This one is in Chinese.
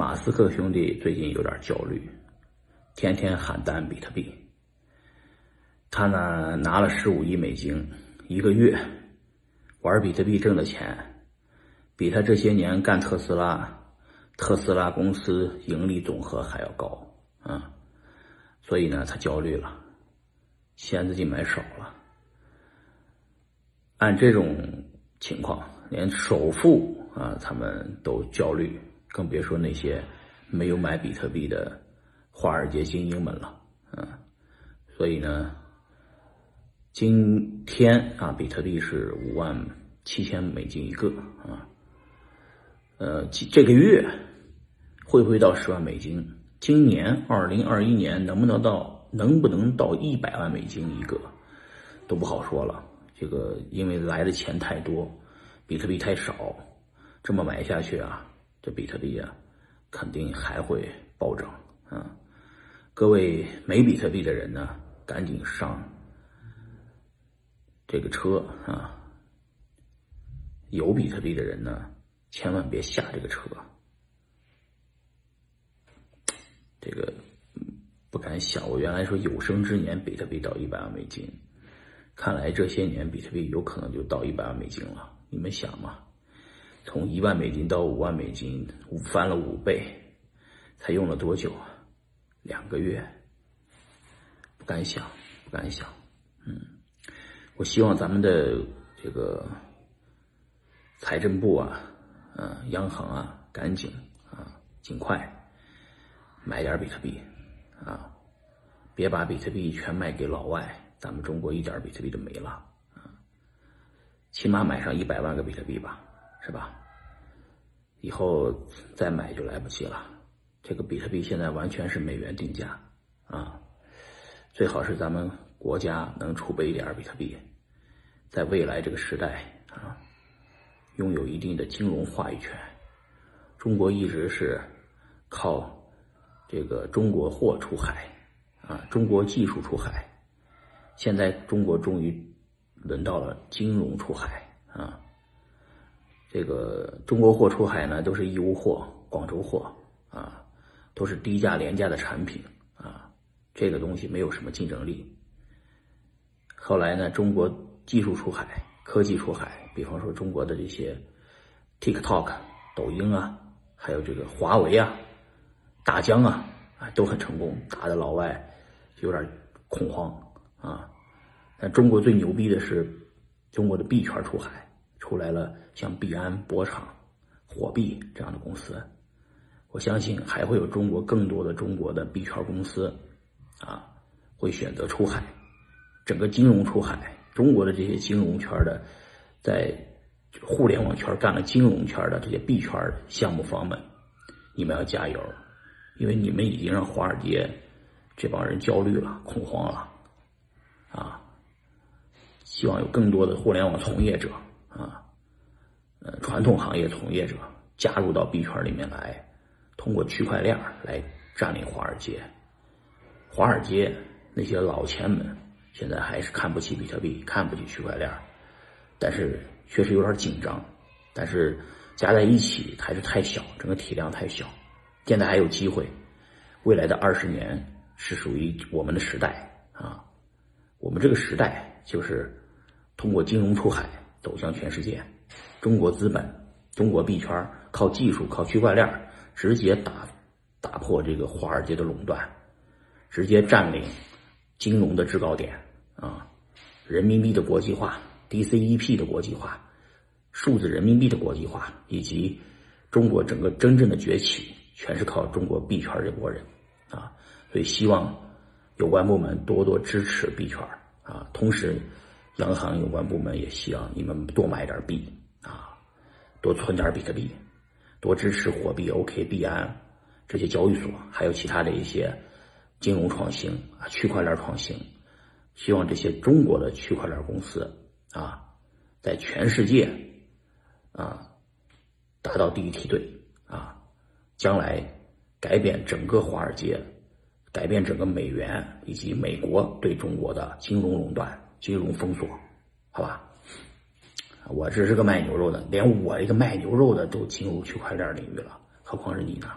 马斯克兄弟最近有点焦虑，天天喊单比特币。他呢拿了十五亿美金，一个月玩比特币挣的钱，比他这些年干特斯拉，特斯拉公司盈利总和还要高啊。所以呢，他焦虑了，钱自己买少了。按这种情况，连首富啊他们都焦虑。更别说那些没有买比特币的华尔街精英们了，嗯，所以呢，今天啊，比特币是五万七千美金一个啊，呃，这个月会不会到十万美金？今年二零二一年能不能到能不能到一百万美金一个都不好说了。这个因为来的钱太多，比特币太少，这么买下去啊。这比特币啊，肯定还会暴涨啊！各位没比特币的人呢，赶紧上这个车啊！有比特币的人呢，千万别下这个车。这个不敢想，我原来说有生之年比特币到一百万美金，看来这些年比特币有可能就到一百万美金了。你们想吗？从一万美金到五万美金，翻了五倍，才用了多久啊？两个月，不敢想，不敢想。嗯，我希望咱们的这个财政部啊，嗯，央行啊，赶紧啊，尽快买点比特币啊，别把比特币全卖给老外，咱们中国一点比特币都没了啊。起码买上一百万个比特币吧，是吧？以后再买就来不及了。这个比特币现在完全是美元定价啊，最好是咱们国家能储备一点比特币，在未来这个时代啊，拥有一定的金融话语权。中国一直是靠这个中国货出海啊，中国技术出海，现在中国终于轮到了金融出海啊。这个中国货出海呢，都是义乌货、广州货啊，都是低价廉价的产品啊，这个东西没有什么竞争力。后来呢，中国技术出海、科技出海，比方说中国的这些 TikTok、抖音啊，还有这个华为啊、大疆啊，啊都很成功，打的老外有点恐慌啊。但中国最牛逼的是中国的币圈出海。出来了，像币安、博场、火币这样的公司，我相信还会有中国更多的中国的币圈公司，啊，会选择出海，整个金融出海，中国的这些金融圈的，在互联网圈干了金融圈的这些币圈项目方们，你们要加油，因为你们已经让华尔街这帮人焦虑了、恐慌了，啊，希望有更多的互联网从业者。啊，呃，传统行业从业者加入到币圈里面来，通过区块链来占领华尔街。华尔街那些老钱们现在还是看不起比特币，看不起区块链，但是确实有点紧张。但是加在一起还是太小，整个体量太小。现在还有机会，未来的二十年是属于我们的时代啊！我们这个时代就是通过金融出海。走向全世界，中国资本、中国币圈靠技术、靠区块链直接打打破这个华尔街的垄断，直接占领金融的制高点啊！人民币的国际化、DCEP 的国际化、数字人民币的国际化，以及中国整个真正的崛起，全是靠中国币圈这波人啊！所以希望有关部门多多支持币圈啊，同时。央行有关部门也希望你们多买点币啊，多存点比特币，多支持货币、OK、币安这些交易所，还有其他的一些金融创新啊、区块链创新。希望这些中国的区块链公司啊，在全世界啊达到第一梯队啊，将来改变整个华尔街，改变整个美元以及美国对中国的金融垄断。金融封锁，好吧，我只是个卖牛肉的，连我一个卖牛肉的都进入区块链领域了，何况是你呢？